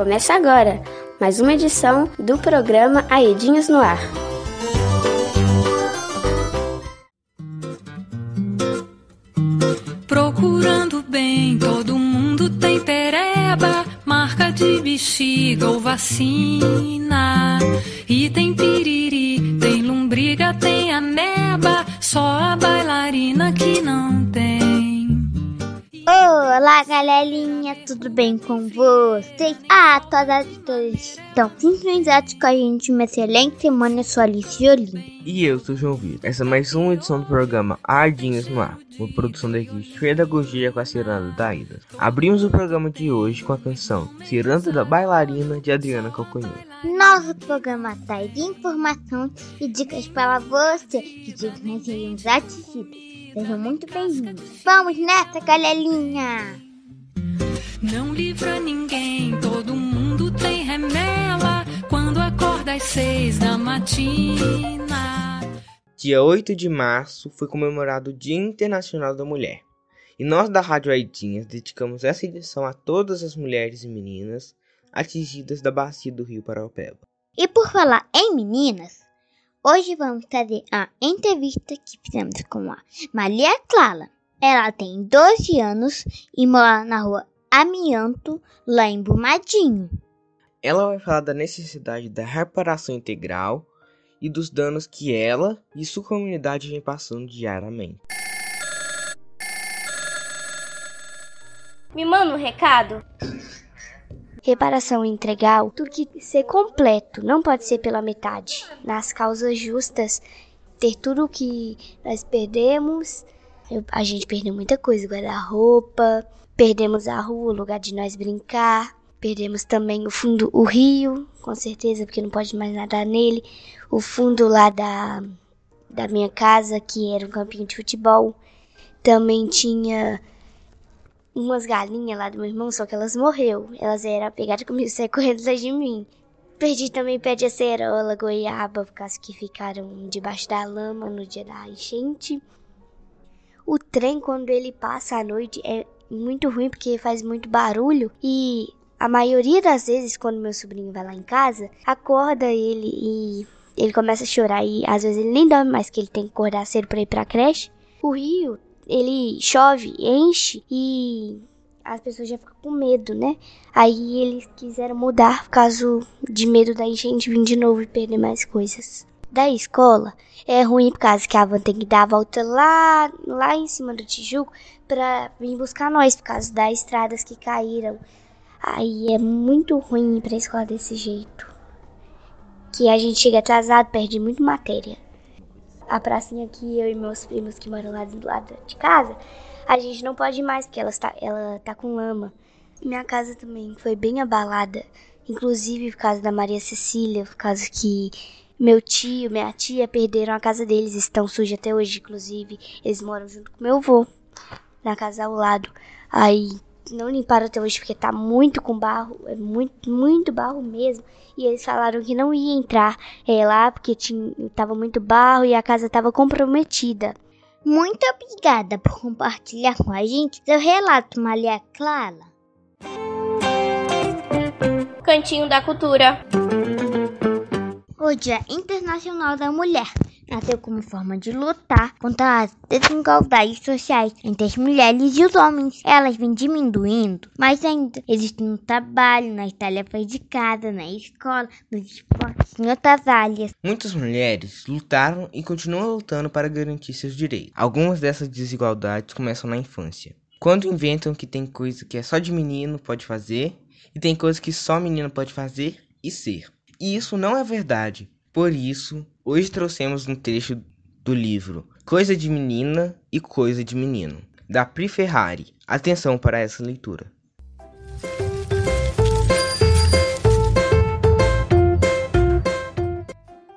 Começa agora mais uma edição do programa Aedinhos no Ar. Procurando bem, todo mundo tem pereba, marca de bexiga ou vacina. E tem piriri, tem lombriga, tem ameba, só a Olá, galerinha, tudo bem com vocês? Ah, todas todos estão sintonizados com a gente uma excelente semana. Eu sou Alice Jolim. E eu sou João Vitor. Essa é mais uma edição do programa Ardinhos no Ar, uma produção da equipe Pedagogia com a Ciranda da Ida. Abrimos o programa de hoje com a canção Ciranda da Bailarina de Adriana Calcanhoto. Nosso programa tá de informação e dicas para você que diz nas regiões atingidas. Sejam muito bem-vindos. Vamos nessa, galerinha! Não livra ninguém, todo mundo tem remela quando acorda às seis da matina. Dia 8 de março foi comemorado o Dia Internacional da Mulher. E nós da Rádio Aidinhas dedicamos essa edição a todas as mulheres e meninas atingidas da bacia do Rio Paraupeba. E por falar em meninas, Hoje vamos fazer a entrevista que fizemos com a Maria Clara. Ela tem 12 anos e mora na rua Amianto, lá em Brumadinho. Ela vai falar da necessidade da reparação integral e dos danos que ela e sua comunidade vem passando diariamente. Me manda um recado? Reparação integral, tudo que ser completo, não pode ser pela metade. Nas causas justas, ter tudo o que nós perdemos. Eu, a gente perdeu muita coisa, guarda-roupa, perdemos a rua, o lugar de nós brincar, perdemos também o fundo, o rio, com certeza, porque não pode mais nadar nele, o fundo lá da, da minha casa, que era um campinho de futebol. Também tinha umas galinhas lá do meu irmão, só que elas morreu. Elas eram pegadas comigo, sair correndo atrás de mim. Perdi também pé de acerola, goiaba, por causa que ficaram debaixo da lama no dia da enchente. O trem, quando ele passa à noite, é muito ruim porque faz muito barulho e a maioria das vezes, quando meu sobrinho vai lá em casa, acorda ele e ele começa a chorar e às vezes ele nem dorme mais, que ele tem que acordar cedo para ir pra creche. O rio ele chove, enche e as pessoas já ficam com medo, né? Aí eles quiseram mudar por causa de medo da enchente vir de novo e perder mais coisas. Da escola é ruim por causa que a van tem que dar a volta lá, lá em cima do Tijuco para vir buscar nós por causa das estradas que caíram. Aí é muito ruim para a escola desse jeito. Que a gente chega atrasado, perde muito matéria a pracinha que eu e meus primos que moram lá do lado de casa, a gente não pode ir mais porque ela está, ela tá com lama. Minha casa também foi bem abalada, inclusive por causa da Maria Cecília, por causa que meu tio, minha tia perderam a casa deles, estão sujos até hoje, inclusive. Eles moram junto com meu avô, na casa ao lado. Aí não limparam até hoje porque tá muito com barro, é muito, muito barro mesmo. E eles falaram que não ia entrar é, lá porque tinha, tava muito barro e a casa tava comprometida. Muito obrigada por compartilhar com a gente seu relato, Maria Clara. Cantinho da Cultura. O Dia Internacional da Mulher nasceu como forma de lutar contra as desigualdades sociais entre as mulheres e os homens. Elas vêm diminuindo, mas ainda existem no trabalho, nas tarefas de casa, na escola, nos esportes e em outras áreas. Muitas mulheres lutaram e continuam lutando para garantir seus direitos. Algumas dessas desigualdades começam na infância. Quando inventam que tem coisa que é só de menino pode fazer e tem coisa que só menino pode fazer e ser. E isso não é verdade. Por isso, hoje trouxemos um trecho do livro Coisa de Menina e Coisa de Menino, da Pri Ferrari. Atenção para essa leitura.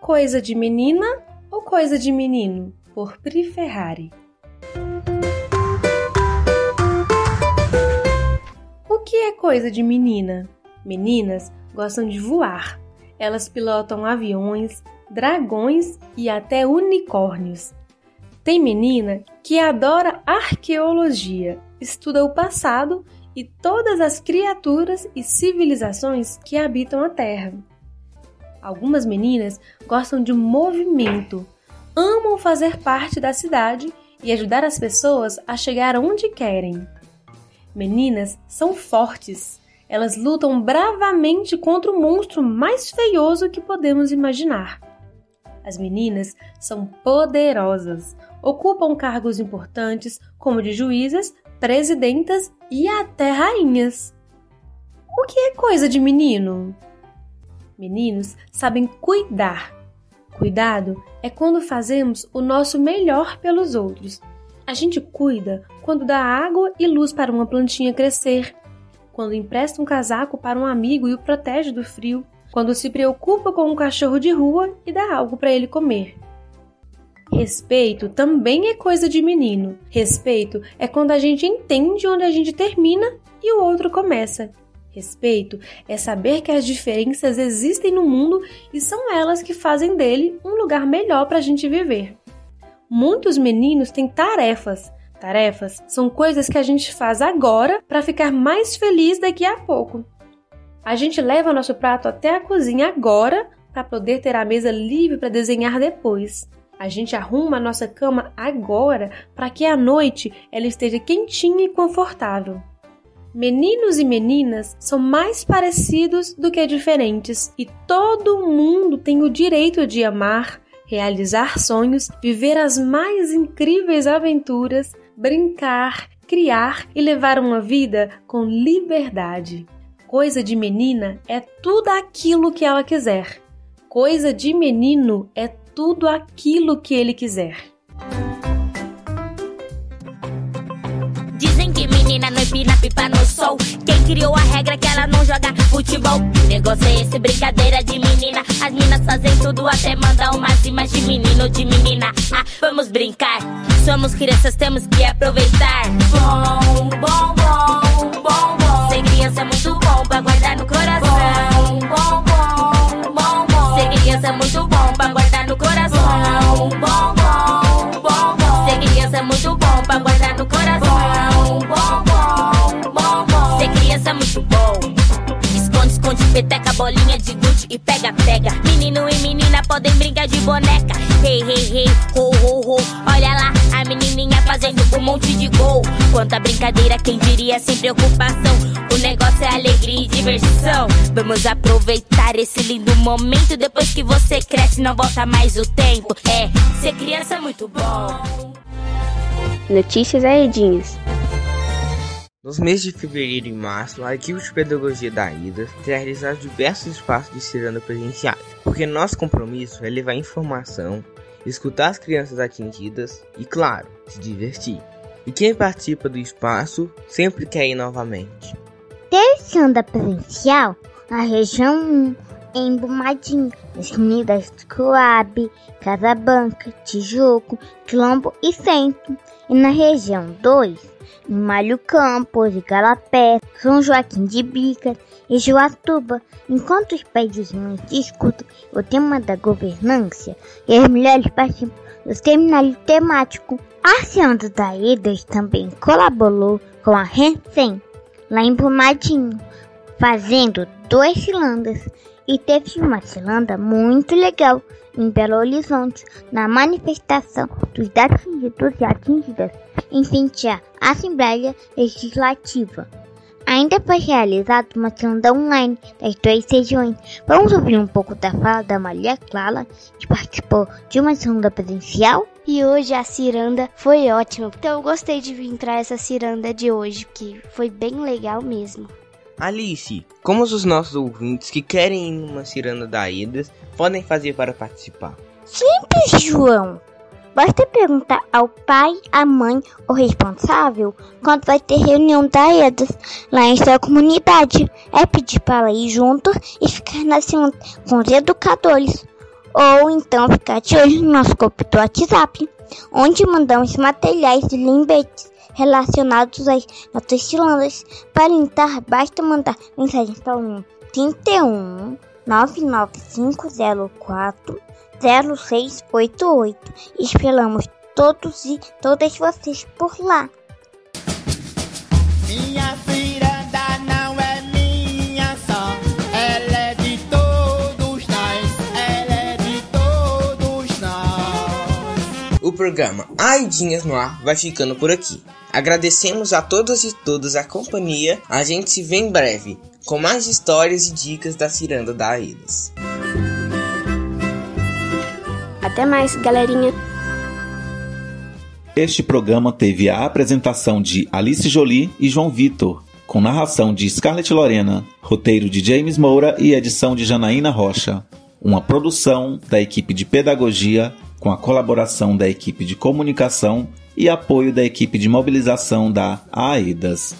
Coisa de Menina ou Coisa de Menino, por Pri Ferrari. O que é coisa de menina? Meninas gostam de voar elas pilotam aviões, dragões e até unicórnios. Tem menina que adora arqueologia, estuda o passado e todas as criaturas e civilizações que habitam a Terra. Algumas meninas gostam de movimento, amam fazer parte da cidade e ajudar as pessoas a chegar onde querem. Meninas são fortes. Elas lutam bravamente contra o monstro mais feioso que podemos imaginar. As meninas são poderosas, ocupam cargos importantes como de juízas, presidentas e até rainhas. O que é coisa de menino? Meninos sabem cuidar. Cuidado é quando fazemos o nosso melhor pelos outros. A gente cuida quando dá água e luz para uma plantinha crescer, quando empresta um casaco para um amigo e o protege do frio, quando se preocupa com um cachorro de rua e dá algo para ele comer. Respeito também é coisa de menino. Respeito é quando a gente entende onde a gente termina e o outro começa. Respeito é saber que as diferenças existem no mundo e são elas que fazem dele um lugar melhor para a gente viver. Muitos meninos têm tarefas. Tarefas são coisas que a gente faz agora para ficar mais feliz daqui a pouco. A gente leva nosso prato até a cozinha agora para poder ter a mesa livre para desenhar depois. A gente arruma a nossa cama agora para que à noite ela esteja quentinha e confortável. Meninos e meninas são mais parecidos do que diferentes e todo mundo tem o direito de amar, realizar sonhos, viver as mais incríveis aventuras, brincar, criar e levar uma vida com liberdade. Coisa de menina é tudo aquilo que ela quiser. Coisa de menino é tudo aquilo que ele quiser. Pipa no sol. Quem criou a regra que ela não joga futebol? Negócio é esse, brincadeira de menina. As minas fazem tudo até mandar umas rimas de menino de menina. Ah, vamos brincar. Somos crianças, temos que aproveitar. Bom, bom, bom, peteca, bolinha de gude e pega, pega. Menino e menina podem brincar de boneca. Hey, hey, hey, ho, ho, ho. Olha lá, a menininha fazendo um monte de gol. Quanta brincadeira, quem diria sem preocupação. O negócio é alegria e diversão. Vamos aproveitar esse lindo momento. Depois que você cresce, não volta mais o tempo. É, ser criança é muito bom. Notícias Aedinhas. Nos meses de fevereiro e março, a equipe de pedagogia da IDA terá realizado diversos espaços de ciranda presenciais, porque nosso compromisso é levar informação, escutar as crianças atingidas e, claro, se divertir. E quem participa do espaço sempre quer ir novamente. Teve ciranda presencial na região 1, em Brumadinho, nas comunidades de Coab, Casabanca, Tijuco, Quilombo e Centro. E na região 2, em Malho Campos, Igarapé, São Joaquim de Bica e Joatuba, enquanto os pais discutem o tema da governança e as mulheres participam do seminário temático. A Cianda da EDAS também colaborou com a Rensen, lá em Brumadinho, fazendo dois cilandas e teve uma cilanda muito legal em Belo Horizonte, na manifestação dos atingidos e atingidas em frente à Assembleia Legislativa. Ainda foi realizada uma ciranda online das duas regiões. Vamos ouvir um pouco da fala da Maria Clara, que participou de uma ciranda presencial. E hoje a ciranda foi ótima. Então eu gostei de vir entrar essa ciranda de hoje, que foi bem legal mesmo. Alice, como os nossos ouvintes que querem ir numa ciranda da IDAS podem fazer para participar? Simples, João. Basta perguntar ao pai, à mãe ou responsável quando vai ter reunião da EDAS lá em sua comunidade. É pedir para ir junto e ficar na com os educadores. Ou então ficar de olho no nosso grupo do WhatsApp, onde mandamos materiais e lembretes relacionados às nossas cilandas. Para entrar, basta mandar mensagem para o 31 99504 0688. Esperamos todos e todas vocês por lá. Minha ciranda não é minha só, ela é de todos nós, ela é de todos nós. O programa Aidinhas no Ar vai ficando por aqui. Agradecemos a todos e todas a companhia. A gente se vê em breve com mais histórias e dicas da ciranda da Aidas. Até mais, galerinha! Este programa teve a apresentação de Alice Jolie e João Vitor, com narração de Scarlett Lorena, roteiro de James Moura e edição de Janaína Rocha. Uma produção da equipe de pedagogia com a colaboração da equipe de comunicação e apoio da equipe de mobilização da AEDAS.